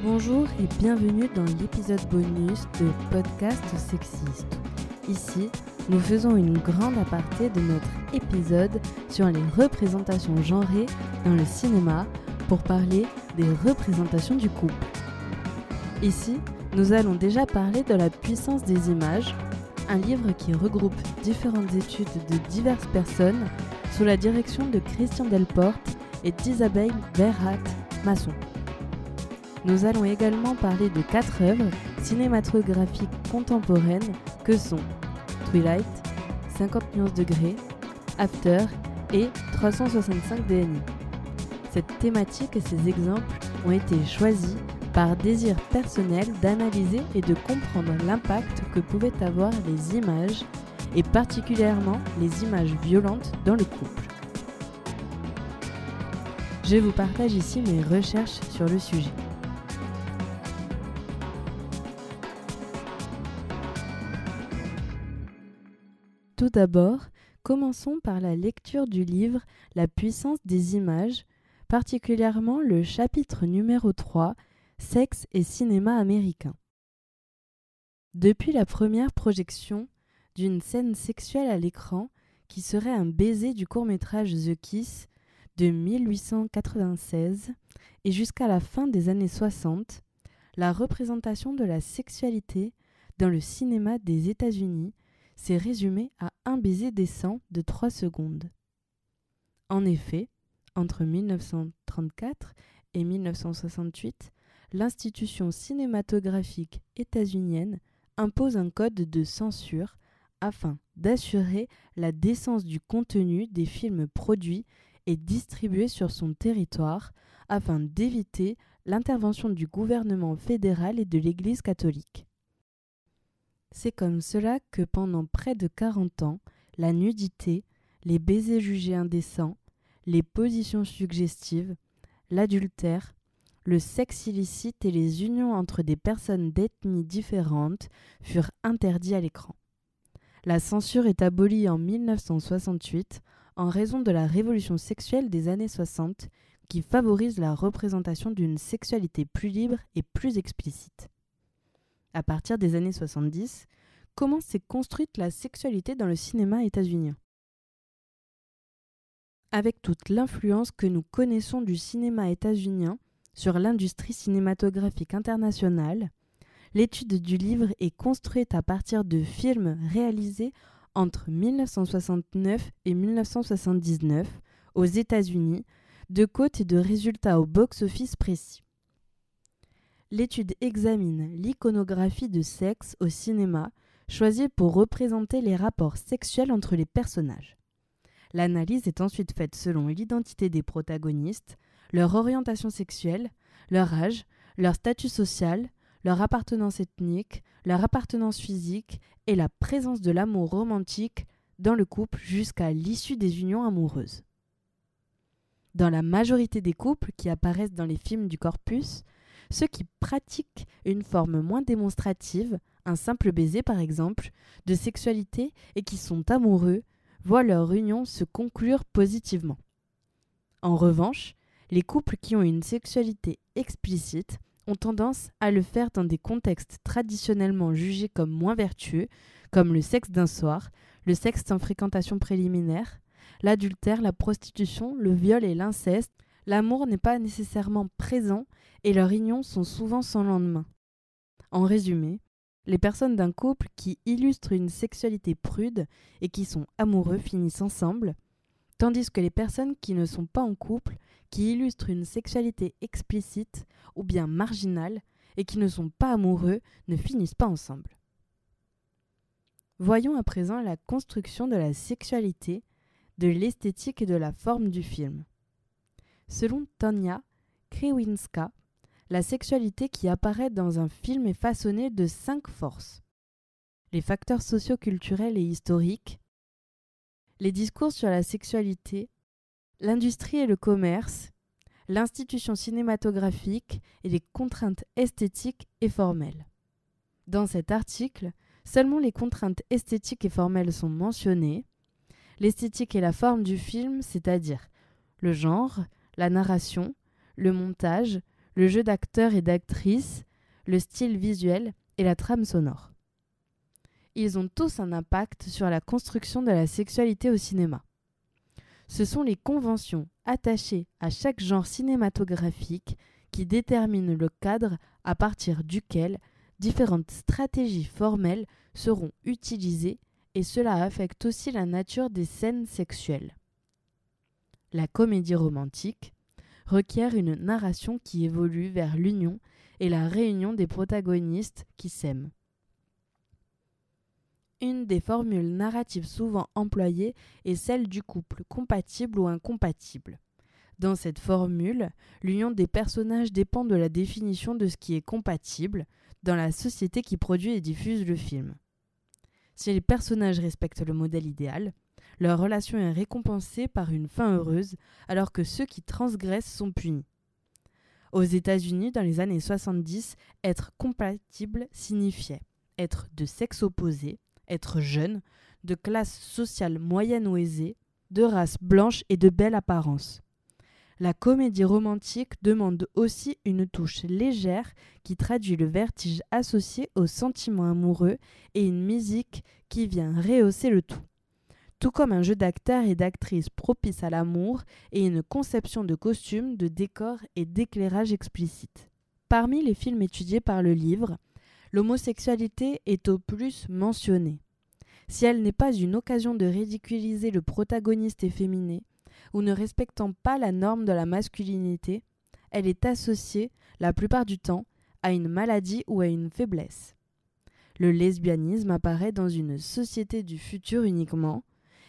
Bonjour et bienvenue dans l'épisode bonus de Podcast Sexiste. Ici, nous faisons une grande aparté de notre épisode sur les représentations genrées dans le cinéma pour parler des représentations du couple. Ici, nous allons déjà parler de la puissance des images, un livre qui regroupe différentes études de diverses personnes sous la direction de Christian Delporte et d'Isabelle Verhat Masson. Nous allons également parler de quatre œuvres cinématographiques contemporaines que sont Twilight, 50 nuances degrés, After et 365 DNI. Cette thématique et ces exemples ont été choisis par désir personnel d'analyser et de comprendre l'impact que pouvaient avoir les images, et particulièrement les images violentes dans le couple. Je vous partage ici mes recherches sur le sujet. Tout d'abord, commençons par la lecture du livre La puissance des images, particulièrement le chapitre numéro 3, Sexe et cinéma américain. Depuis la première projection d'une scène sexuelle à l'écran qui serait un baiser du court-métrage The Kiss de 1896 et jusqu'à la fin des années 60, la représentation de la sexualité dans le cinéma des États-Unis s'est résumé à un baiser décent de 3 secondes. En effet, entre 1934 et 1968, l'institution cinématographique états-unienne impose un code de censure afin d'assurer la décence du contenu des films produits et distribués sur son territoire afin d'éviter l'intervention du gouvernement fédéral et de l'Église catholique. C'est comme cela que pendant près de 40 ans, la nudité, les baisers jugés indécents, les positions suggestives, l'adultère, le sexe illicite et les unions entre des personnes d'ethnies différentes furent interdits à l'écran. La censure est abolie en 1968 en raison de la révolution sexuelle des années 60 qui favorise la représentation d'une sexualité plus libre et plus explicite à partir des années 70, comment s'est construite la sexualité dans le cinéma états-unien? Avec toute l'influence que nous connaissons du cinéma états-unien sur l'industrie cinématographique internationale, l'étude du livre est construite à partir de films réalisés entre 1969 et 1979 aux États-Unis, de côtes et de résultats au box-office précis. L'étude examine l'iconographie de sexe au cinéma, choisie pour représenter les rapports sexuels entre les personnages. L'analyse est ensuite faite selon l'identité des protagonistes, leur orientation sexuelle, leur âge, leur statut social, leur appartenance ethnique, leur appartenance physique et la présence de l'amour romantique dans le couple jusqu'à l'issue des unions amoureuses. Dans la majorité des couples qui apparaissent dans les films du corpus, ceux qui pratiquent une forme moins démonstrative, un simple baiser par exemple, de sexualité et qui sont amoureux, voient leur union se conclure positivement. En revanche, les couples qui ont une sexualité explicite ont tendance à le faire dans des contextes traditionnellement jugés comme moins vertueux, comme le sexe d'un soir, le sexe sans fréquentation préliminaire, l'adultère, la prostitution, le viol et l'inceste, l'amour n'est pas nécessairement présent et leurs unions sont souvent sans lendemain. En résumé, les personnes d'un couple qui illustrent une sexualité prude et qui sont amoureux finissent ensemble, tandis que les personnes qui ne sont pas en couple, qui illustrent une sexualité explicite ou bien marginale et qui ne sont pas amoureux ne finissent pas ensemble. Voyons à présent la construction de la sexualité, de l'esthétique et de la forme du film. Selon Tanya Krewinska, la sexualité qui apparaît dans un film est façonnée de cinq forces. Les facteurs socioculturels et historiques, les discours sur la sexualité, l'industrie et le commerce, l'institution cinématographique et les contraintes esthétiques et formelles. Dans cet article, seulement les contraintes esthétiques et formelles sont mentionnées. L'esthétique et la forme du film, c'est-à-dire le genre, la narration, le montage, le jeu d'acteurs et d'actrices, le style visuel et la trame sonore. Ils ont tous un impact sur la construction de la sexualité au cinéma. Ce sont les conventions attachées à chaque genre cinématographique qui déterminent le cadre à partir duquel différentes stratégies formelles seront utilisées et cela affecte aussi la nature des scènes sexuelles. La comédie romantique requiert une narration qui évolue vers l'union et la réunion des protagonistes qui s'aiment. Une des formules narratives souvent employées est celle du couple compatible ou incompatible. Dans cette formule, l'union des personnages dépend de la définition de ce qui est compatible dans la société qui produit et diffuse le film. Si les personnages respectent le modèle idéal, leur relation est récompensée par une fin heureuse, alors que ceux qui transgressent sont punis. Aux États-Unis, dans les années 70, être compatible signifiait être de sexe opposé, être jeune, de classe sociale moyenne ou aisée, de race blanche et de belle apparence. La comédie romantique demande aussi une touche légère qui traduit le vertige associé au sentiment amoureux et une musique qui vient rehausser le tout. Tout comme un jeu d'acteurs et d'actrices propice à l'amour et une conception de costumes, de décors et d'éclairage explicite. Parmi les films étudiés par le livre, l'homosexualité est au plus mentionnée. Si elle n'est pas une occasion de ridiculiser le protagoniste efféminé, ou ne respectant pas la norme de la masculinité, elle est associée, la plupart du temps, à une maladie ou à une faiblesse. Le lesbianisme apparaît dans une société du futur uniquement,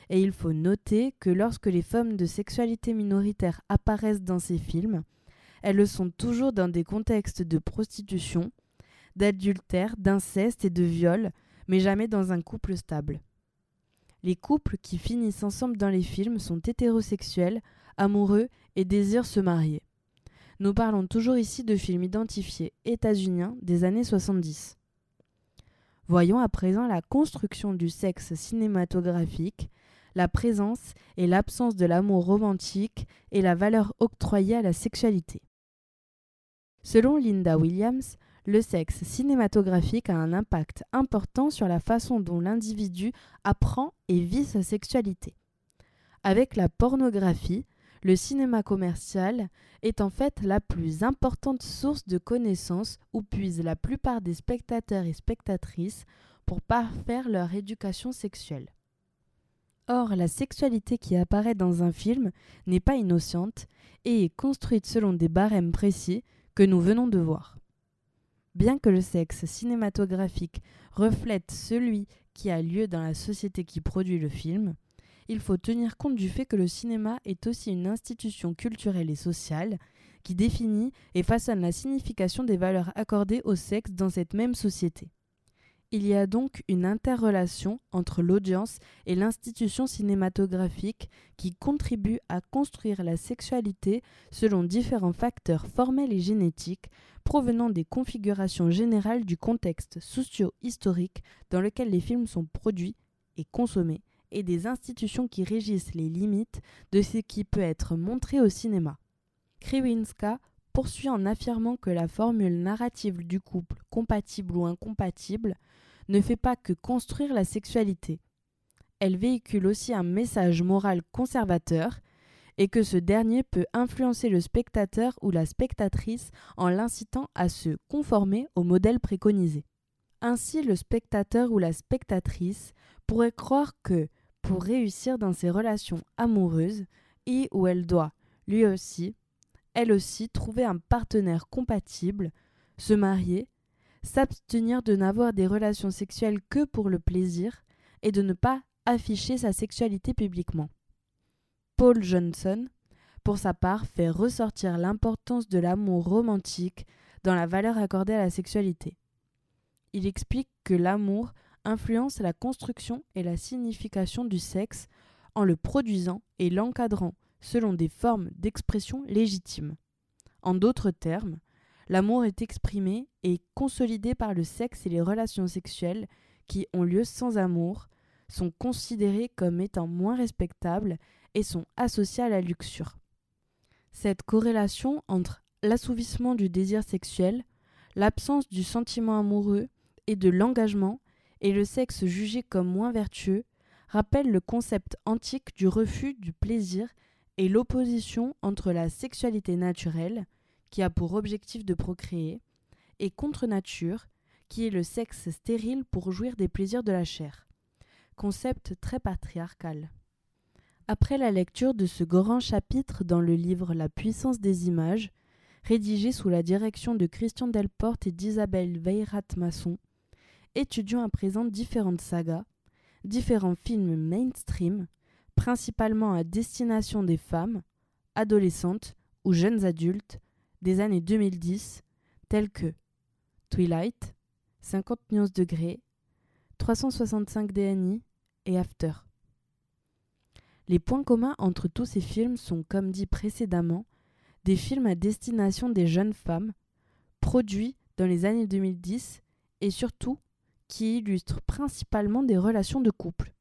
et il faut noter que lorsque les femmes de sexualité minoritaire apparaissent dans ces films, elles le sont toujours dans des contextes de prostitution, d'adultère, d'inceste et de viol, mais jamais dans un couple stable. Les couples qui finissent ensemble dans les films sont hétérosexuels, amoureux et désirent se marier. Nous parlons toujours ici de films identifiés états-uniens des années 70. Voyons à présent la construction du sexe cinématographique, la présence et l'absence de l'amour romantique et la valeur octroyée à la sexualité. Selon Linda Williams, le sexe cinématographique a un impact important sur la façon dont l'individu apprend et vit sa sexualité. Avec la pornographie, le cinéma commercial est en fait la plus importante source de connaissances où puisent la plupart des spectateurs et spectatrices pour parfaire leur éducation sexuelle. Or, la sexualité qui apparaît dans un film n'est pas innocente et est construite selon des barèmes précis que nous venons de voir. Bien que le sexe cinématographique reflète celui qui a lieu dans la société qui produit le film, il faut tenir compte du fait que le cinéma est aussi une institution culturelle et sociale qui définit et façonne la signification des valeurs accordées au sexe dans cette même société. Il y a donc une interrelation entre l'audience et l'institution cinématographique qui contribue à construire la sexualité selon différents facteurs formels et génétiques provenant des configurations générales du contexte socio-historique dans lequel les films sont produits et consommés et des institutions qui régissent les limites de ce qui peut être montré au cinéma. Kriwinska poursuit en affirmant que la formule narrative du couple compatible ou incompatible ne fait pas que construire la sexualité. Elle véhicule aussi un message moral conservateur et que ce dernier peut influencer le spectateur ou la spectatrice en l'incitant à se conformer au modèle préconisé. Ainsi, le spectateur ou la spectatrice pourrait croire que, pour réussir dans ses relations amoureuses, il ou elle doit, lui aussi, elle aussi, trouver un partenaire compatible, se marier, s'abstenir de n'avoir des relations sexuelles que pour le plaisir et de ne pas afficher sa sexualité publiquement. Paul Johnson, pour sa part, fait ressortir l'importance de l'amour romantique dans la valeur accordée à la sexualité. Il explique que l'amour influence la construction et la signification du sexe en le produisant et l'encadrant selon des formes d'expression légitimes. En d'autres termes, L'amour est exprimé et consolidé par le sexe et les relations sexuelles qui ont lieu sans amour, sont considérées comme étant moins respectables et sont associées à la luxure. Cette corrélation entre l'assouvissement du désir sexuel, l'absence du sentiment amoureux et de l'engagement, et le sexe jugé comme moins vertueux, rappellent le concept antique du refus du plaisir et l'opposition entre la sexualité naturelle, qui a pour objectif de procréer, et contre nature, qui est le sexe stérile pour jouir des plaisirs de la chair. Concept très patriarcal. Après la lecture de ce grand chapitre dans le livre La puissance des images, rédigé sous la direction de Christian Delporte et d'Isabelle Veyrat-Masson, étudions à présent différentes sagas, différents films mainstream, principalement à destination des femmes, adolescentes ou jeunes adultes des années 2010, tels que Twilight, 50 nuances degrés, 365 DNI et After. Les points communs entre tous ces films sont, comme dit précédemment, des films à destination des jeunes femmes, produits dans les années 2010 et surtout qui illustrent principalement des relations de couple.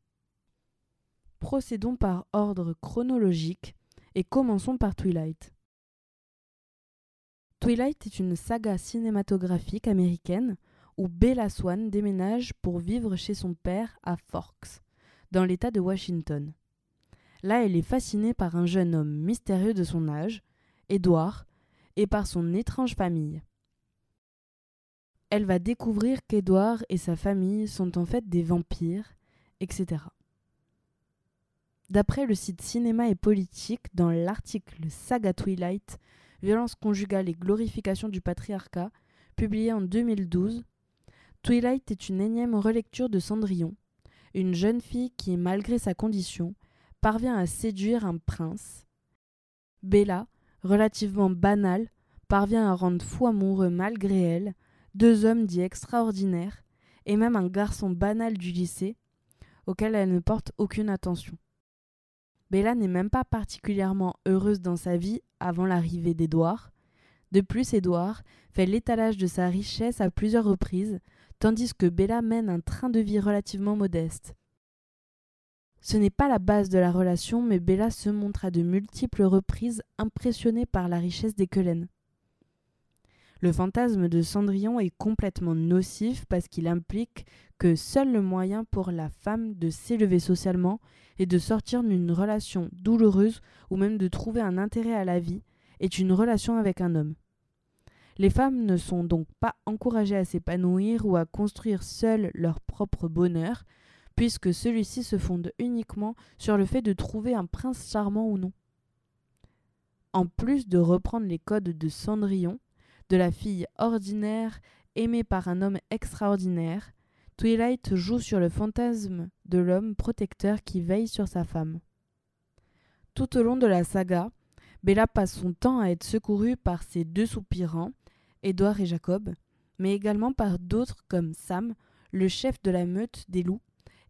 Procédons par ordre chronologique et commençons par Twilight. Twilight est une saga cinématographique américaine où Bella Swan déménage pour vivre chez son père à Forks, dans l'État de Washington. Là, elle est fascinée par un jeune homme mystérieux de son âge, Edward, et par son étrange famille. Elle va découvrir qu'Edward et sa famille sont en fait des vampires, etc. D'après le site Cinéma et Politique, dans l'article Saga Twilight, violence conjugale et glorification du patriarcat, publié en 2012, Twilight est une énième relecture de Cendrillon, une jeune fille qui, malgré sa condition, parvient à séduire un prince. Bella, relativement banale, parvient à rendre fou amoureux malgré elle, deux hommes dits extraordinaires, et même un garçon banal du lycée, auquel elle ne porte aucune attention. Bella n'est même pas particulièrement heureuse dans sa vie avant l'arrivée d'Édouard. De plus, Édouard fait l'étalage de sa richesse à plusieurs reprises, tandis que Bella mène un train de vie relativement modeste. Ce n'est pas la base de la relation, mais Bella se montre à de multiples reprises impressionnée par la richesse des Quelen. Le fantasme de Cendrillon est complètement nocif parce qu'il implique que seul le moyen pour la femme de s'élever socialement et de sortir d'une relation douloureuse ou même de trouver un intérêt à la vie est une relation avec un homme. Les femmes ne sont donc pas encouragées à s'épanouir ou à construire seules leur propre bonheur, puisque celui-ci se fonde uniquement sur le fait de trouver un prince charmant ou non. En plus de reprendre les codes de Cendrillon, de la fille ordinaire aimée par un homme extraordinaire, Twilight joue sur le fantasme de l'homme protecteur qui veille sur sa femme. Tout au long de la saga, Bella passe son temps à être secourue par ses deux soupirants, Édouard et Jacob, mais également par d'autres comme Sam, le chef de la meute des loups,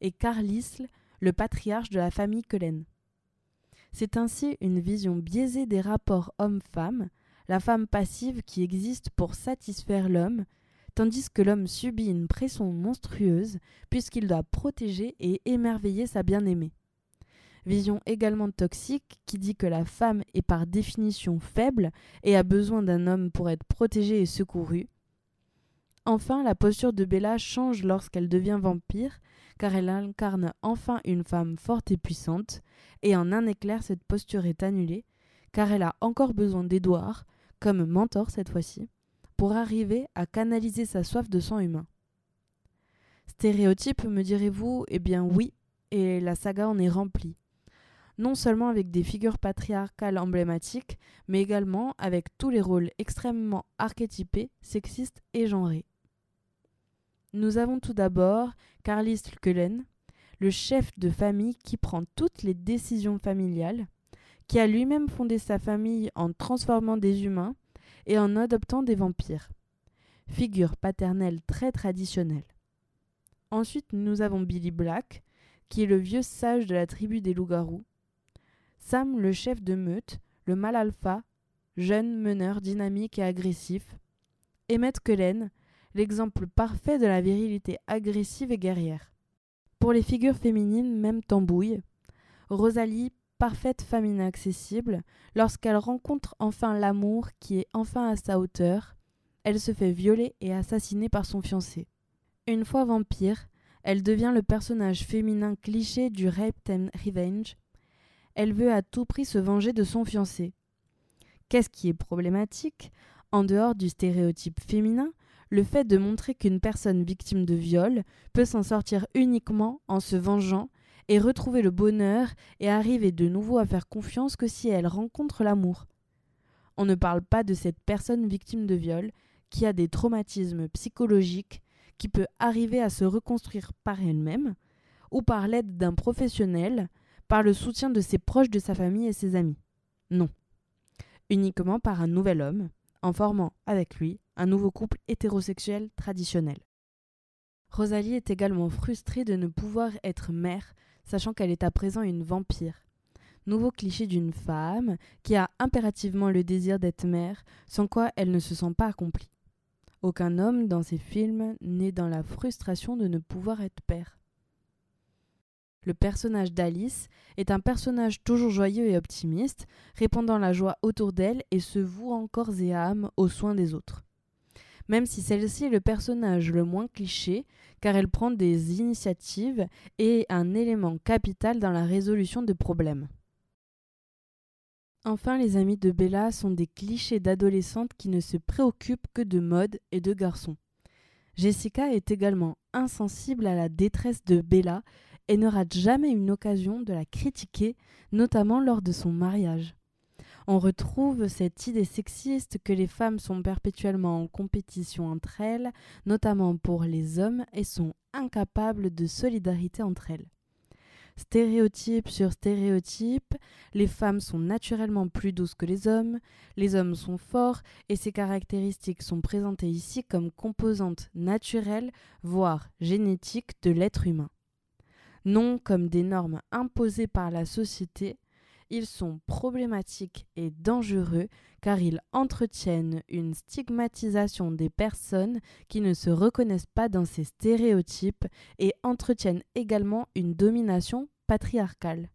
et Carlisle, le patriarche de la famille Cullen. C'est ainsi une vision biaisée des rapports homme-femme, la femme passive qui existe pour satisfaire l'homme, tandis que l'homme subit une pression monstrueuse puisqu'il doit protéger et émerveiller sa bien-aimée. Vision également toxique qui dit que la femme est par définition faible et a besoin d'un homme pour être protégée et secourue. Enfin, la posture de Bella change lorsqu'elle devient vampire, car elle incarne enfin une femme forte et puissante, et en un éclair cette posture est annulée, car elle a encore besoin d'Édouard, comme mentor cette fois-ci, pour arriver à canaliser sa soif de sang humain. Stéréotype, me direz-vous Eh bien oui, et la saga en est remplie. Non seulement avec des figures patriarcales emblématiques, mais également avec tous les rôles extrêmement archétypés, sexistes et genrés. Nous avons tout d'abord Carlis Cullen, le chef de famille qui prend toutes les décisions familiales, qui a lui-même fondé sa famille en transformant des humains et en adoptant des vampires. Figure paternelle très traditionnelle. Ensuite, nous avons Billy Black, qui est le vieux sage de la tribu des loups-garous. Sam, le chef de meute, le mal alpha, jeune meneur dynamique et agressif. Emmett Cullen, l'exemple parfait de la virilité agressive et guerrière. Pour les figures féminines, même tambouille. Rosalie, parfaite femme inaccessible, lorsqu'elle rencontre enfin l'amour qui est enfin à sa hauteur, elle se fait violer et assassiner par son fiancé. Une fois vampire, elle devient le personnage féminin cliché du rape and revenge. Elle veut à tout prix se venger de son fiancé. Qu'est-ce qui est problématique? En dehors du stéréotype féminin, le fait de montrer qu'une personne victime de viol peut s'en sortir uniquement en se vengeant et retrouver le bonheur et arriver de nouveau à faire confiance que si elle rencontre l'amour. On ne parle pas de cette personne victime de viol qui a des traumatismes psychologiques, qui peut arriver à se reconstruire par elle-même, ou par l'aide d'un professionnel, par le soutien de ses proches de sa famille et ses amis. Non. Uniquement par un nouvel homme, en formant avec lui un nouveau couple hétérosexuel traditionnel. Rosalie est également frustrée de ne pouvoir être mère, sachant qu'elle est à présent une vampire. Nouveau cliché d'une femme qui a impérativement le désir d'être mère, sans quoi elle ne se sent pas accomplie. Aucun homme dans ces films n'est dans la frustration de ne pouvoir être père. Le personnage d'Alice est un personnage toujours joyeux et optimiste, répandant la joie autour d'elle et se vouant corps et âme aux soins des autres. Même si celle-ci est le personnage le moins cliché, car elle prend des initiatives et un élément capital dans la résolution de problèmes. Enfin, les amis de Bella sont des clichés d'adolescentes qui ne se préoccupent que de mode et de garçons. Jessica est également insensible à la détresse de Bella et ne rate jamais une occasion de la critiquer, notamment lors de son mariage. On retrouve cette idée sexiste que les femmes sont perpétuellement en compétition entre elles, notamment pour les hommes, et sont incapables de solidarité entre elles. Stéréotype sur stéréotype, les femmes sont naturellement plus douces que les hommes, les hommes sont forts et ces caractéristiques sont présentées ici comme composantes naturelles, voire génétiques de l'être humain. Non comme des normes imposées par la société, ils sont problématiques et dangereux car ils entretiennent une stigmatisation des personnes qui ne se reconnaissent pas dans ces stéréotypes et entretiennent également une domination patriarcale.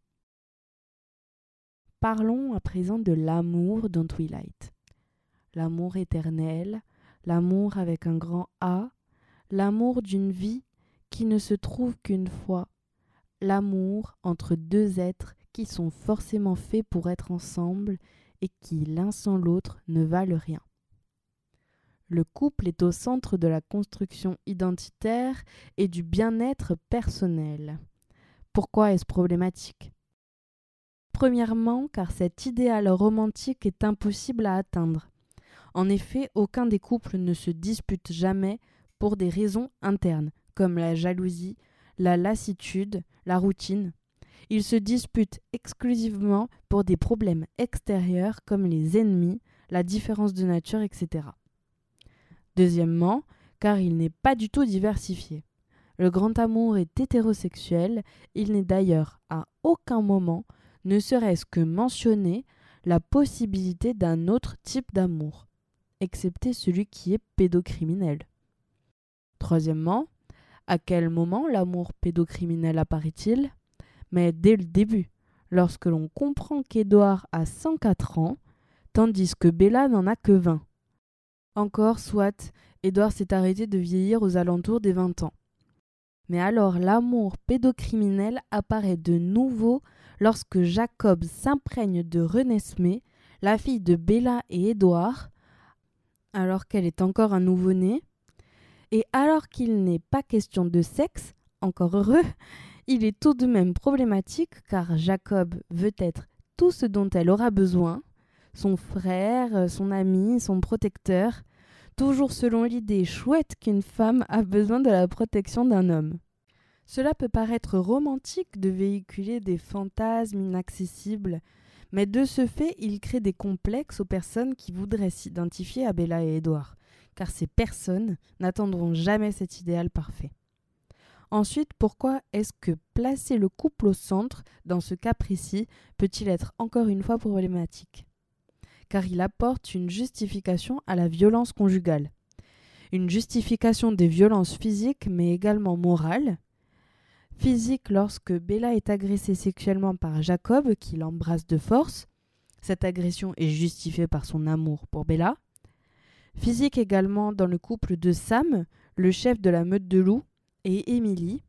Parlons à présent de l'amour dans Twilight. L'amour éternel, l'amour avec un grand A, l'amour d'une vie qui ne se trouve qu'une fois, l'amour entre deux êtres qui sont forcément faits pour être ensemble et qui, l'un sans l'autre, ne valent rien. Le couple est au centre de la construction identitaire et du bien-être personnel. Pourquoi est-ce problématique? Premièrement, car cet idéal romantique est impossible à atteindre. En effet, aucun des couples ne se dispute jamais pour des raisons internes, comme la jalousie, la lassitude, la routine, ils se disputent exclusivement pour des problèmes extérieurs comme les ennemis, la différence de nature, etc. Deuxièmement, car il n'est pas du tout diversifié. Le grand amour est hétérosexuel, il n'est d'ailleurs à aucun moment, ne serait-ce que mentionné, la possibilité d'un autre type d'amour, excepté celui qui est pédocriminel. Troisièmement, à quel moment l'amour pédocriminel apparaît-il? Mais dès le début, lorsque l'on comprend qu'Édouard a 104 ans, tandis que Bella n'en a que 20. Encore soit, Édouard s'est arrêté de vieillir aux alentours des 20 ans. Mais alors l'amour pédocriminel apparaît de nouveau lorsque Jacob s'imprègne de Renesmée, la fille de Bella et Édouard, alors qu'elle est encore un nouveau-né, et alors qu'il n'est pas question de sexe, encore heureux, il est tout de même problématique car Jacob veut être tout ce dont elle aura besoin, son frère, son ami, son protecteur, toujours selon l'idée chouette qu'une femme a besoin de la protection d'un homme. Cela peut paraître romantique de véhiculer des fantasmes inaccessibles, mais de ce fait, il crée des complexes aux personnes qui voudraient s'identifier à Bella et Édouard, car ces personnes n'attendront jamais cet idéal parfait. Ensuite, pourquoi est-ce que placer le couple au centre, dans ce cas précis, peut-il être encore une fois problématique? Car il apporte une justification à la violence conjugale. Une justification des violences physiques mais également morales. Physique lorsque Bella est agressée sexuellement par Jacob, qui l'embrasse de force. Cette agression est justifiée par son amour pour Bella. Physique également dans le couple de Sam, le chef de la meute de loups, et Émilie.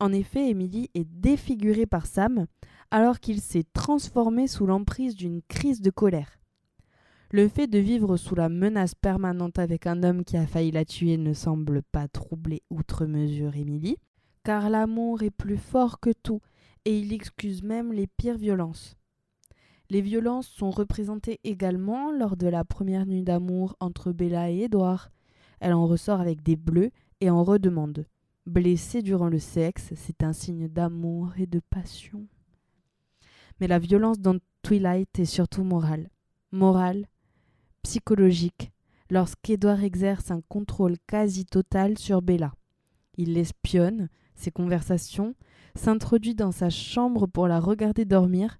En effet, Émilie est défigurée par Sam alors qu'il s'est transformé sous l'emprise d'une crise de colère. Le fait de vivre sous la menace permanente avec un homme qui a failli la tuer ne semble pas troubler outre mesure Émilie, car l'amour est plus fort que tout et il excuse même les pires violences. Les violences sont représentées également lors de la première nuit d'amour entre Bella et Édouard. Elle en ressort avec des bleus et en redemande. Blessée durant le sexe, c'est un signe d'amour et de passion. Mais la violence dans Twilight est surtout morale. Morale, psychologique, lorsqu'Edward exerce un contrôle quasi total sur Bella. Il l'espionne, ses conversations, s'introduit dans sa chambre pour la regarder dormir,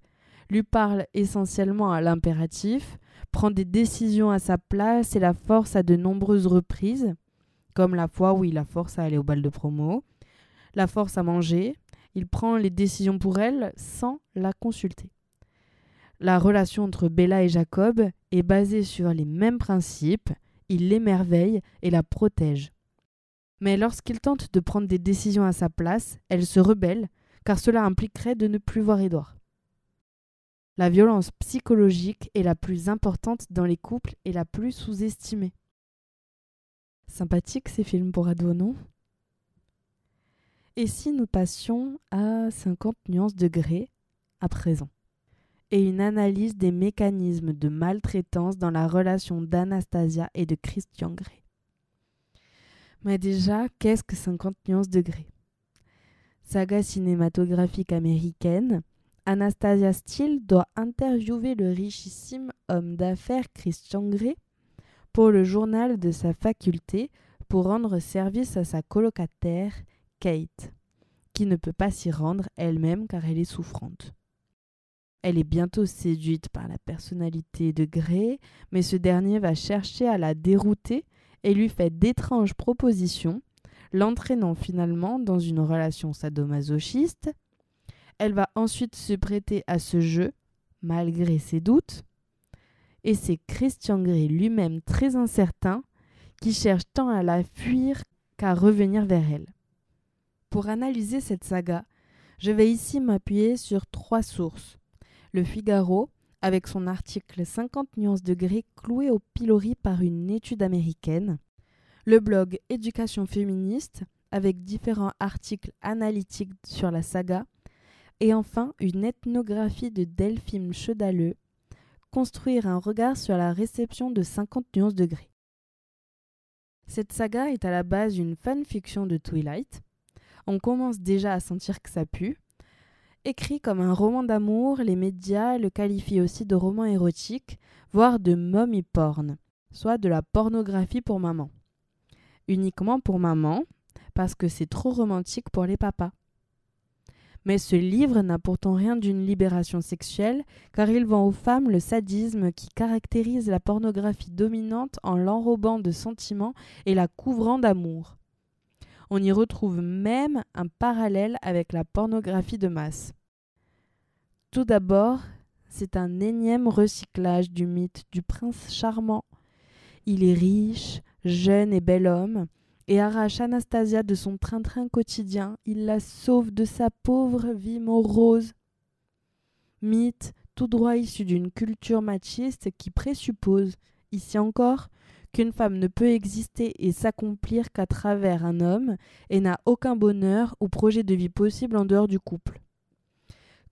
lui parle essentiellement à l'impératif, prend des décisions à sa place et la force à de nombreuses reprises, comme la fois où il la force à aller au bal de promo, la force à manger, il prend les décisions pour elle sans la consulter. La relation entre Bella et Jacob est basée sur les mêmes principes, il l'émerveille et la protège. Mais lorsqu'il tente de prendre des décisions à sa place, elle se rebelle, car cela impliquerait de ne plus voir Édouard. La violence psychologique est la plus importante dans les couples et la plus sous-estimée. Sympathique ces films pour ados, non? Et si nous passions à 50 nuances degrés à présent? Et une analyse des mécanismes de maltraitance dans la relation d'Anastasia et de Christian Grey? Mais déjà, qu'est-ce que 50 nuances degrés Saga cinématographique américaine, Anastasia Steele doit interviewer le richissime homme d'affaires Christian Grey pour le journal de sa faculté pour rendre service à sa colocataire Kate, qui ne peut pas s'y rendre elle-même car elle est souffrante. Elle est bientôt séduite par la personnalité de Gray, mais ce dernier va chercher à la dérouter et lui fait d'étranges propositions, l'entraînant finalement dans une relation sadomasochiste. Elle va ensuite se prêter à ce jeu, malgré ses doutes, et c'est Christian Grey lui-même très incertain qui cherche tant à la fuir qu'à revenir vers elle. Pour analyser cette saga, je vais ici m'appuyer sur trois sources. Le Figaro, avec son article 50 nuances de gris cloué au pilori par une étude américaine. Le blog Éducation féministe, avec différents articles analytiques sur la saga. Et enfin, une ethnographie de Delphine Chedaleux, construire un regard sur la réception de 50 nuances de gris. Cette saga est à la base une fanfiction de Twilight. On commence déjà à sentir que ça pue. Écrit comme un roman d'amour, les médias le qualifient aussi de roman érotique, voire de mommy porn, soit de la pornographie pour maman. Uniquement pour maman, parce que c'est trop romantique pour les papas. Mais ce livre n'a pourtant rien d'une libération sexuelle, car il vend aux femmes le sadisme qui caractérise la pornographie dominante en l'enrobant de sentiments et la couvrant d'amour. On y retrouve même un parallèle avec la pornographie de masse. Tout d'abord, c'est un énième recyclage du mythe du prince charmant. Il est riche, jeune et bel homme, et arrache Anastasia de son train-train quotidien. Il la sauve de sa pauvre vie morose. Mythe tout droit issu d'une culture machiste qui présuppose, ici encore, qu'une femme ne peut exister et s'accomplir qu'à travers un homme et n'a aucun bonheur ou projet de vie possible en dehors du couple.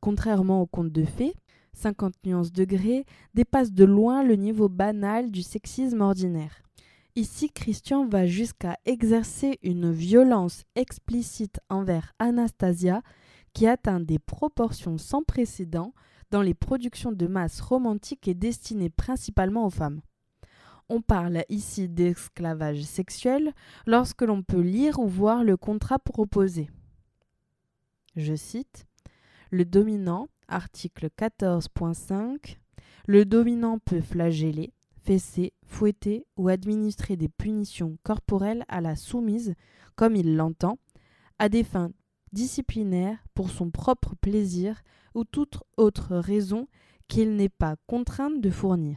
Contrairement au conte de fées, 50 nuances degrés dépasse de loin le niveau banal du sexisme ordinaire. Ici, Christian va jusqu'à exercer une violence explicite envers Anastasia qui atteint des proportions sans précédent dans les productions de masse romantiques et destinées principalement aux femmes. On parle ici d'esclavage sexuel lorsque l'on peut lire ou voir le contrat proposé. Je cite Le dominant, article 14.5, le dominant peut flageller, fesser, fouetter ou administrer des punitions corporelles à la soumise, comme il l'entend, à des fins disciplinaire pour son propre plaisir ou toute autre raison qu'il n'est pas contrainte de fournir.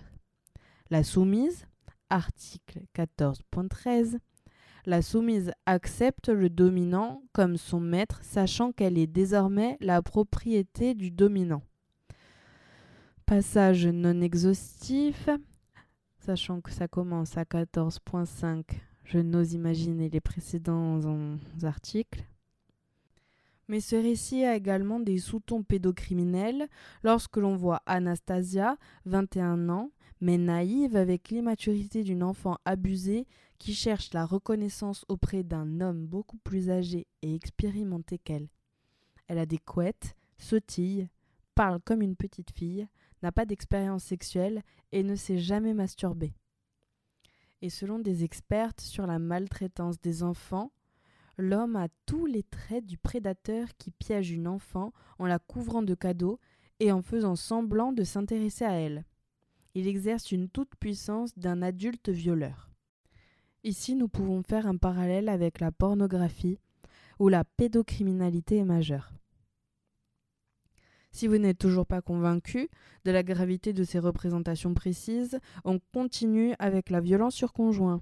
La soumise, article 14.13, la soumise accepte le dominant comme son maître, sachant qu'elle est désormais la propriété du dominant. Passage non exhaustif, sachant que ça commence à 14.5, je n'ose imaginer les précédents articles. Mais ce récit a également des sous-tons pédocriminels lorsque l'on voit Anastasia, 21 ans, mais naïve avec l'immaturité d'une enfant abusée qui cherche la reconnaissance auprès d'un homme beaucoup plus âgé et expérimenté qu'elle. Elle a des couettes, sautille, parle comme une petite fille, n'a pas d'expérience sexuelle et ne s'est jamais masturbée. Et selon des expertes sur la maltraitance des enfants, l'homme a tous les traits du prédateur qui piège une enfant en la couvrant de cadeaux et en faisant semblant de s'intéresser à elle. Il exerce une toute-puissance d'un adulte violeur. Ici, nous pouvons faire un parallèle avec la pornographie, où la pédocriminalité est majeure. Si vous n'êtes toujours pas convaincu de la gravité de ces représentations précises, on continue avec la violence sur conjoint.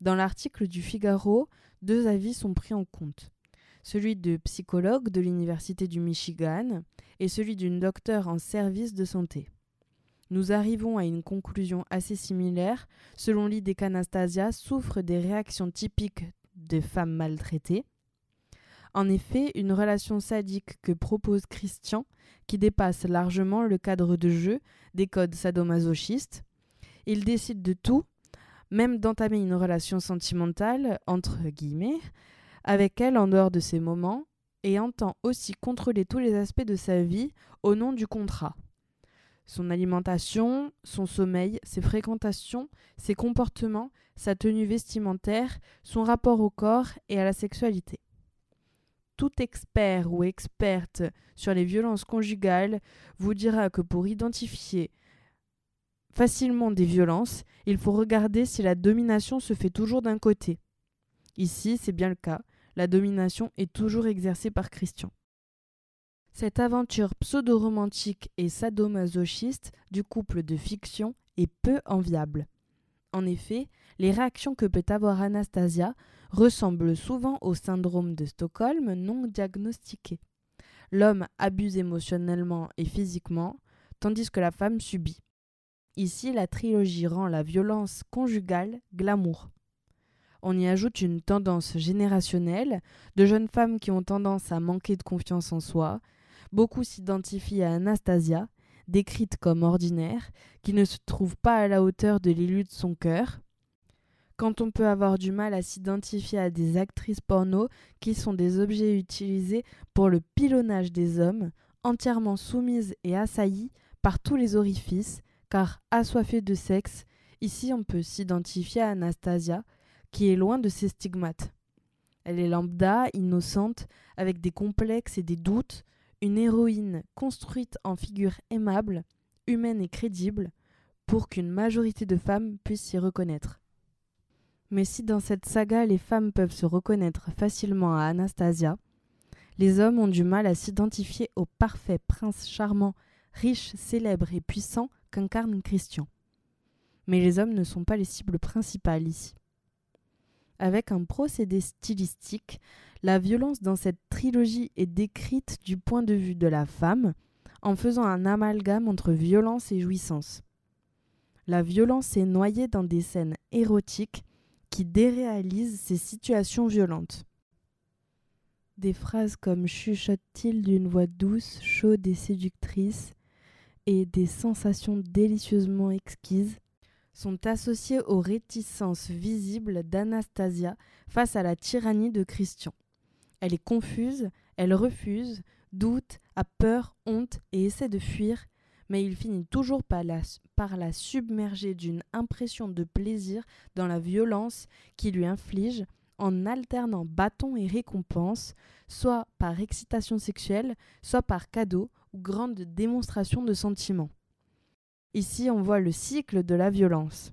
Dans l'article du Figaro, deux avis sont pris en compte. Celui de psychologue de l'Université du Michigan et celui d'une docteure en service de santé. Nous arrivons à une conclusion assez similaire selon l'idée qu'Anastasia souffre des réactions typiques des femmes maltraitées en effet, une relation sadique que propose Christian, qui dépasse largement le cadre de jeu des codes sadomasochistes, il décide de tout, même d'entamer une relation sentimentale, entre guillemets, avec elle en dehors de ces moments, et entend aussi contrôler tous les aspects de sa vie au nom du contrat. Son alimentation, son sommeil, ses fréquentations, ses comportements, sa tenue vestimentaire, son rapport au corps et à la sexualité tout expert ou experte sur les violences conjugales vous dira que pour identifier facilement des violences, il faut regarder si la domination se fait toujours d'un côté. Ici, c'est bien le cas, la domination est toujours exercée par Christian. Cette aventure pseudo-romantique et sadomasochiste du couple de fiction est peu enviable. En effet, les réactions que peut avoir Anastasia ressemblent souvent au syndrome de Stockholm non diagnostiqué. L'homme abuse émotionnellement et physiquement, tandis que la femme subit. Ici, la trilogie rend la violence conjugale glamour. On y ajoute une tendance générationnelle de jeunes femmes qui ont tendance à manquer de confiance en soi. Beaucoup s'identifient à Anastasia, décrite comme ordinaire, qui ne se trouve pas à la hauteur de l'élu de son cœur. Quand on peut avoir du mal à s'identifier à des actrices porno qui sont des objets utilisés pour le pilonnage des hommes, entièrement soumises et assaillies par tous les orifices, car assoiffées de sexe, ici on peut s'identifier à Anastasia, qui est loin de ses stigmates. Elle est lambda, innocente, avec des complexes et des doutes, une héroïne construite en figure aimable, humaine et crédible, pour qu'une majorité de femmes puissent s'y reconnaître. Mais si dans cette saga les femmes peuvent se reconnaître facilement à Anastasia, les hommes ont du mal à s'identifier au parfait prince charmant, riche, célèbre et puissant qu'incarne Christian. Mais les hommes ne sont pas les cibles principales ici. Avec un procédé stylistique, la violence dans cette trilogie est décrite du point de vue de la femme, en faisant un amalgame entre violence et jouissance. La violence est noyée dans des scènes érotiques qui déréalisent ces situations violentes. Des phrases comme chuchote-t-il d'une voix douce, chaude et séductrice, et des sensations délicieusement exquises sont associées aux réticences visibles d'Anastasia face à la tyrannie de Christian. Elle est confuse, elle refuse, doute, a peur, honte et essaie de fuir, mais il finit toujours par la, submerger d'une impression de plaisir dans la violence qui lui inflige en alternant bâton et récompense, soit par excitation sexuelle, soit par cadeau ou grande démonstration de sentiments. Ici, on voit le cycle de la violence.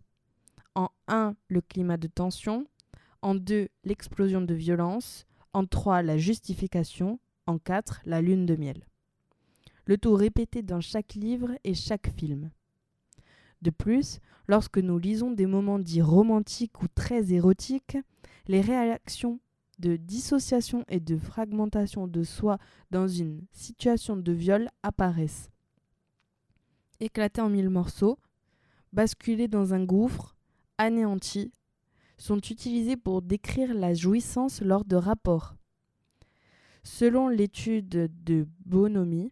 En 1, le climat de tension. En 2, l'explosion de violence En 3, la justification. En 4, la lune de miel. Le tout répété dans chaque livre et chaque film. De plus, lorsque nous lisons des moments dits romantiques ou très érotiques, les réactions de dissociation et de fragmentation de soi dans une situation de viol apparaissent. Éclatés en mille morceaux, basculés dans un gouffre, anéantis, sont utilisés pour décrire la jouissance lors de rapports. Selon l'étude de Bonomi,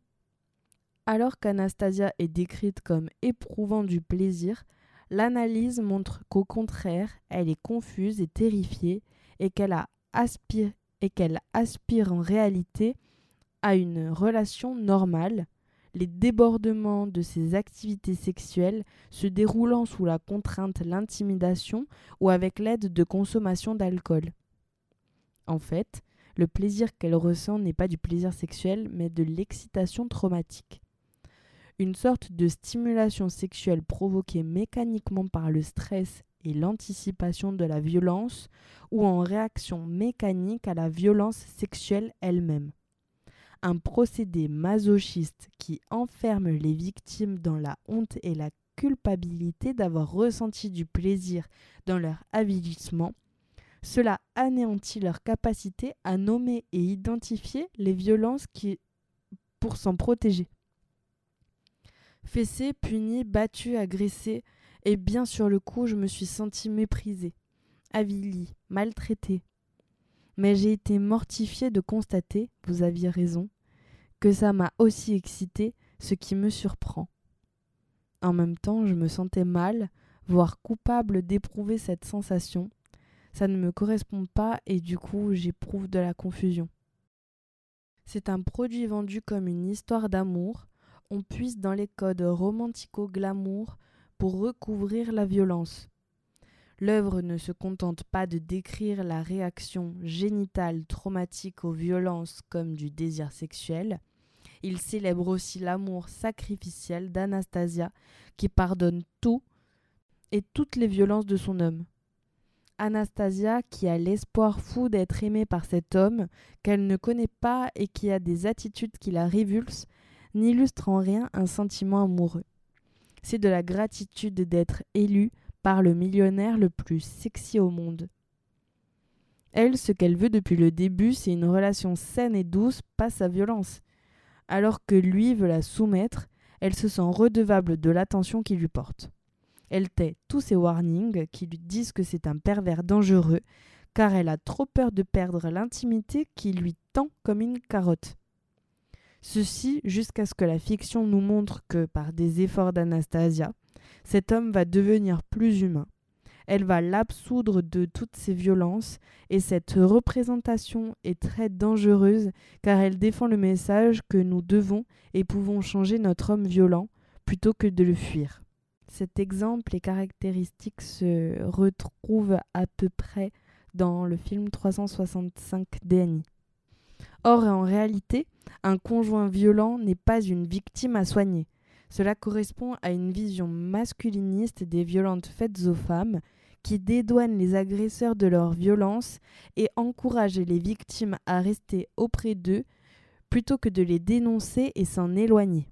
alors qu'Anastasia est décrite comme éprouvant du plaisir, l'analyse montre qu'au contraire, elle est confuse et terrifiée et qu'elle aspire en réalité à une relation normale, les débordements de ses activités sexuelles se déroulant sous la contrainte, l'intimidation ou avec l'aide de consommation d'alcool. En fait, le plaisir qu'elle ressent n'est pas du plaisir sexuel, mais de l'excitation traumatique. Une sorte de stimulation sexuelle provoquée mécaniquement par le stress et l'anticipation de la violence ou en réaction mécanique à la violence sexuelle elle-même. Un procédé masochiste qui enferme les victimes dans la honte et la culpabilité d'avoir ressenti du plaisir dans leur avilissement, cela anéantit leur capacité à nommer et identifier les violences qui pour s'en protéger. Fessé, puni, battu, agressé, et bien sur le coup, je me suis sentie méprisée, avilie, maltraitée. Mais j'ai été mortifiée de constater, vous aviez raison, que ça m'a aussi excité, ce qui me surprend. En même temps, je me sentais mal, voire coupable d'éprouver cette sensation. Ça ne me correspond pas et du coup, j'éprouve de la confusion. C'est un produit vendu comme une histoire d'amour. On dans les codes romantico-glamour pour recouvrir la violence. L'œuvre ne se contente pas de décrire la réaction génitale traumatique aux violences comme du désir sexuel, il célèbre aussi l'amour sacrificiel d'Anastasia qui pardonne tout et toutes les violences de son homme. Anastasia qui a l'espoir fou d'être aimée par cet homme qu'elle ne connaît pas et qui a des attitudes qui la révulsent, n'illustre en rien un sentiment amoureux c'est de la gratitude d'être élue par le millionnaire le plus sexy au monde. Elle, ce qu'elle veut depuis le début, c'est une relation saine et douce, pas sa violence. Alors que lui veut la soumettre, elle se sent redevable de l'attention qu'il lui porte. Elle tait tous ses warnings qui lui disent que c'est un pervers dangereux, car elle a trop peur de perdre l'intimité qui lui tend comme une carotte. Ceci jusqu'à ce que la fiction nous montre que, par des efforts d'Anastasia, cet homme va devenir plus humain. Elle va l'absoudre de toutes ses violences, et cette représentation est très dangereuse car elle défend le message que nous devons et pouvons changer notre homme violent plutôt que de le fuir. Cet exemple et caractéristiques se retrouvent à peu près dans le film 365 DNI. Or, en réalité, un conjoint violent n'est pas une victime à soigner. Cela correspond à une vision masculiniste des violences faites aux femmes qui dédouane les agresseurs de leur violence et encourage les victimes à rester auprès d'eux plutôt que de les dénoncer et s'en éloigner.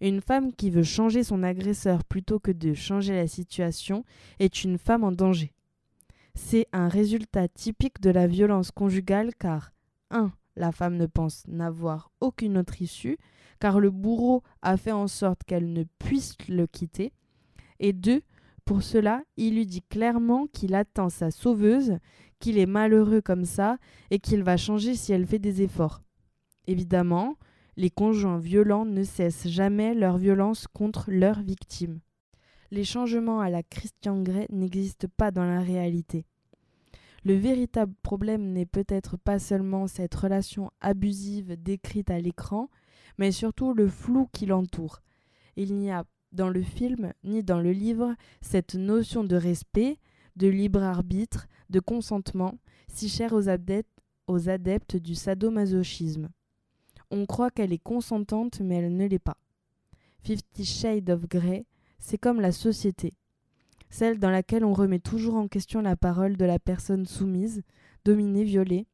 Une femme qui veut changer son agresseur plutôt que de changer la situation est une femme en danger. C'est un résultat typique de la violence conjugale car 1. La femme ne pense n'avoir aucune autre issue, car le bourreau a fait en sorte qu'elle ne puisse le quitter. Et 2. Pour cela, il lui dit clairement qu'il attend sa sauveuse, qu'il est malheureux comme ça, et qu'il va changer si elle fait des efforts. Évidemment, les conjoints violents ne cessent jamais leur violence contre leurs victimes. Les changements à la Christian Grey n'existent pas dans la réalité. Le véritable problème n'est peut-être pas seulement cette relation abusive décrite à l'écran, mais surtout le flou qui l'entoure. Il n'y a dans le film ni dans le livre cette notion de respect, de libre arbitre, de consentement, si chère aux adeptes, du sadomasochisme. On croit qu'elle est consentante, mais elle ne l'est pas. Fifty Shades of Grey, c'est comme la société celle dans laquelle on remet toujours en question la parole de la personne soumise, dominée, violée.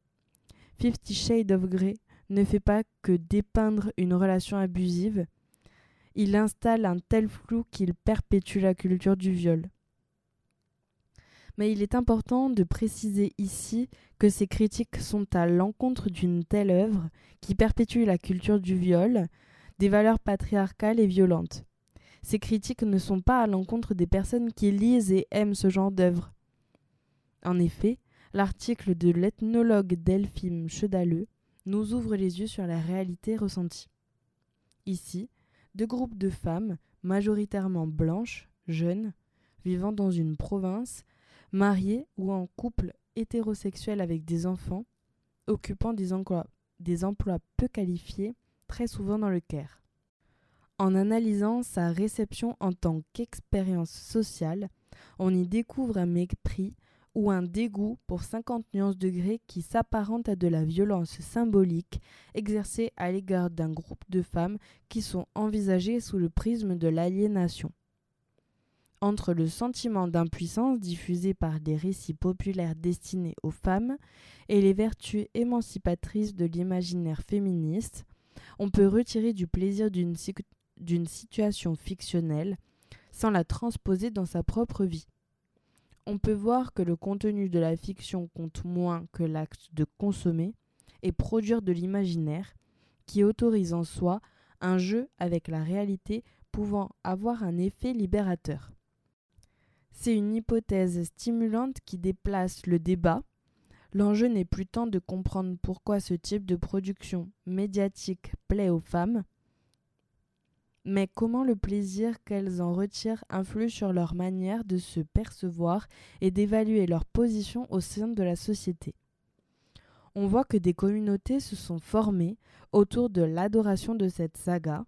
Fifty Shades of Grey ne fait pas que dépeindre une relation abusive, il installe un tel flou qu'il perpétue la culture du viol. Mais il est important de préciser ici que ces critiques sont à l'encontre d'une telle œuvre qui perpétue la culture du viol, des valeurs patriarcales et violentes. Ces critiques ne sont pas à l'encontre des personnes qui lisent et aiment ce genre d'œuvre. En effet, l'article de l'ethnologue Delphine Chedaleux nous ouvre les yeux sur la réalité ressentie. Ici, deux groupes de femmes, majoritairement blanches, jeunes, vivant dans une province, mariées ou en couple hétérosexuel avec des enfants, occupant des emplois, des emplois peu qualifiés, très souvent dans le Caire. En analysant sa réception en tant qu'expérience sociale, on y découvre un mépris ou un dégoût pour 50 nuances degrés qui s'apparente à de la violence symbolique exercée à l'égard d'un groupe de femmes qui sont envisagées sous le prisme de l'aliénation. Entre le sentiment d'impuissance diffusé par des récits populaires destinés aux femmes et les vertus émancipatrices de l'imaginaire féministe, on peut retirer du plaisir d'une situation fictionnelle sans la transposer dans sa propre vie on peut voir que le contenu de la fiction compte moins que l'acte de consommer et produire de l'imaginaire, qui autorise en soi un jeu avec la réalité pouvant avoir un effet libérateur. C'est une hypothèse stimulante qui déplace le débat. L'enjeu n'est plus tant de comprendre pourquoi ce type de production médiatique plaît aux femmes, mais comment le plaisir qu'elles en retirent influe sur leur manière de se percevoir et d'évaluer leur position au sein de la société? On voit que des communautés se sont formées autour de l'adoration de cette saga.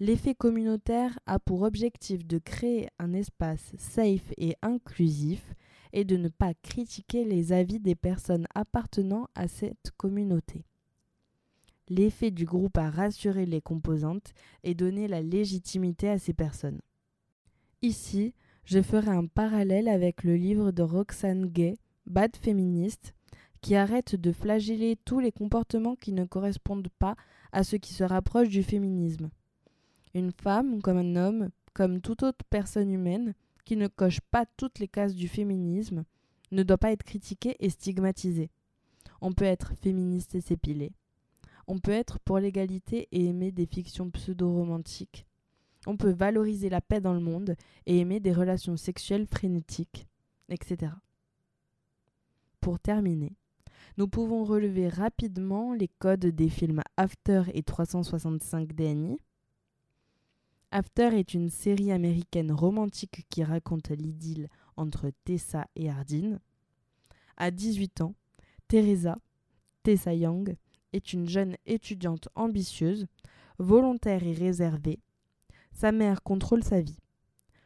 L'effet communautaire a pour objectif de créer un espace safe et inclusif et de ne pas critiquer les avis des personnes appartenant à cette communauté. L'effet du groupe a rassuré les composantes et donné la légitimité à ces personnes. Ici, je ferai un parallèle avec le livre de Roxane Gay, Bad Féministe, qui arrête de flageller tous les comportements qui ne correspondent pas à ce qui se rapproche du féminisme. Une femme, comme un homme, comme toute autre personne humaine, qui ne coche pas toutes les cases du féminisme, ne doit pas être critiquée et stigmatisée. On peut être féministe et s'épiler. On peut être pour l'égalité et aimer des fictions pseudo-romantiques. On peut valoriser la paix dans le monde et aimer des relations sexuelles frénétiques, etc. Pour terminer, nous pouvons relever rapidement les codes des films After et 365 DNI. After est une série américaine romantique qui raconte l'idylle entre Tessa et Hardin. À 18 ans, Teresa, Tessa Young, est une jeune étudiante ambitieuse, volontaire et réservée. Sa mère contrôle sa vie.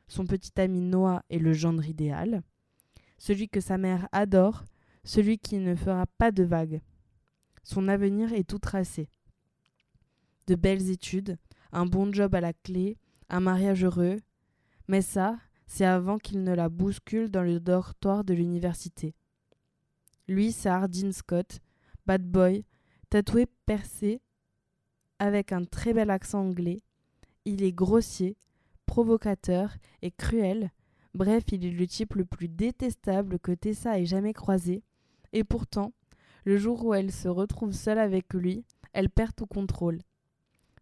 Son petit ami Noah est le gendre idéal, celui que sa mère adore, celui qui ne fera pas de vagues. Son avenir est tout tracé. De belles études, un bon job à la clé, un mariage heureux, mais ça, c'est avant qu'il ne la bouscule dans le dortoir de l'université. Lui, c'est Hardin Scott, bad boy, Tatoué percé, avec un très bel accent anglais, il est grossier, provocateur et cruel. Bref, il est le type le plus détestable que Tessa ait jamais croisé. Et pourtant, le jour où elle se retrouve seule avec lui, elle perd tout contrôle.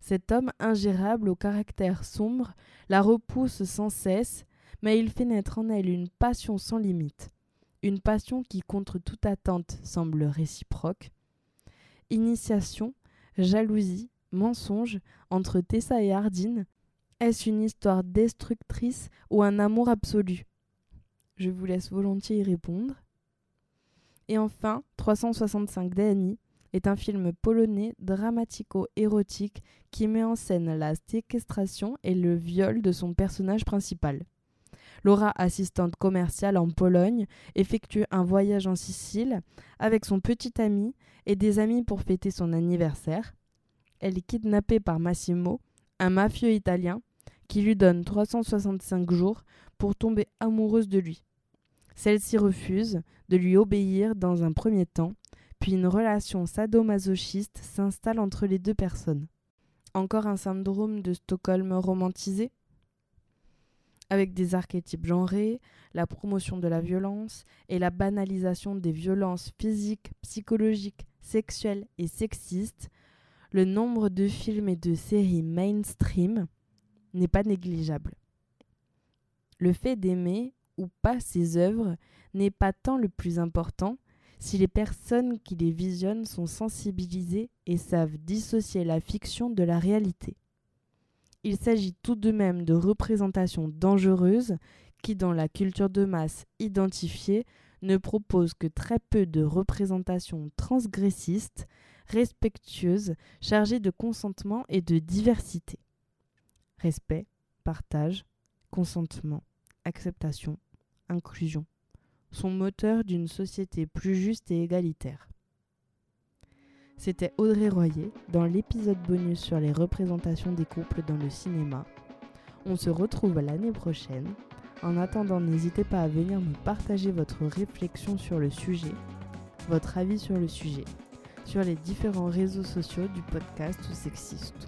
Cet homme ingérable au caractère sombre la repousse sans cesse, mais il fait naître en elle une passion sans limite. Une passion qui, contre toute attente, semble réciproque, Initiation, jalousie, mensonge entre Tessa et Hardin. Est-ce une histoire destructrice ou un amour absolu? Je vous laisse volontiers y répondre. Et enfin, 365 d'Annie est un film polonais dramatico-érotique qui met en scène la séquestration et le viol de son personnage principal. Laura, assistante commerciale en Pologne, effectue un voyage en Sicile avec son petit ami et des amis pour fêter son anniversaire. Elle est kidnappée par Massimo, un mafieux italien, qui lui donne 365 jours pour tomber amoureuse de lui. Celle-ci refuse de lui obéir dans un premier temps, puis une relation sadomasochiste s'installe entre les deux personnes. Encore un syndrome de Stockholm romantisé? Avec des archétypes genrés, la promotion de la violence et la banalisation des violences physiques, psychologiques, sexuelles et sexistes, le nombre de films et de séries mainstream n'est pas négligeable. Le fait d'aimer ou pas ces œuvres n'est pas tant le plus important si les personnes qui les visionnent sont sensibilisées et savent dissocier la fiction de la réalité. Il s'agit tout de même de représentations dangereuses qui, dans la culture de masse identifiée, ne proposent que très peu de représentations transgressistes, respectueuses, chargées de consentement et de diversité. Respect, partage, consentement, acceptation, inclusion sont moteurs d'une société plus juste et égalitaire. C'était Audrey Royer dans l'épisode bonus sur les représentations des couples dans le cinéma. On se retrouve l'année prochaine. En attendant, n'hésitez pas à venir me partager votre réflexion sur le sujet, votre avis sur le sujet, sur les différents réseaux sociaux du podcast sexiste.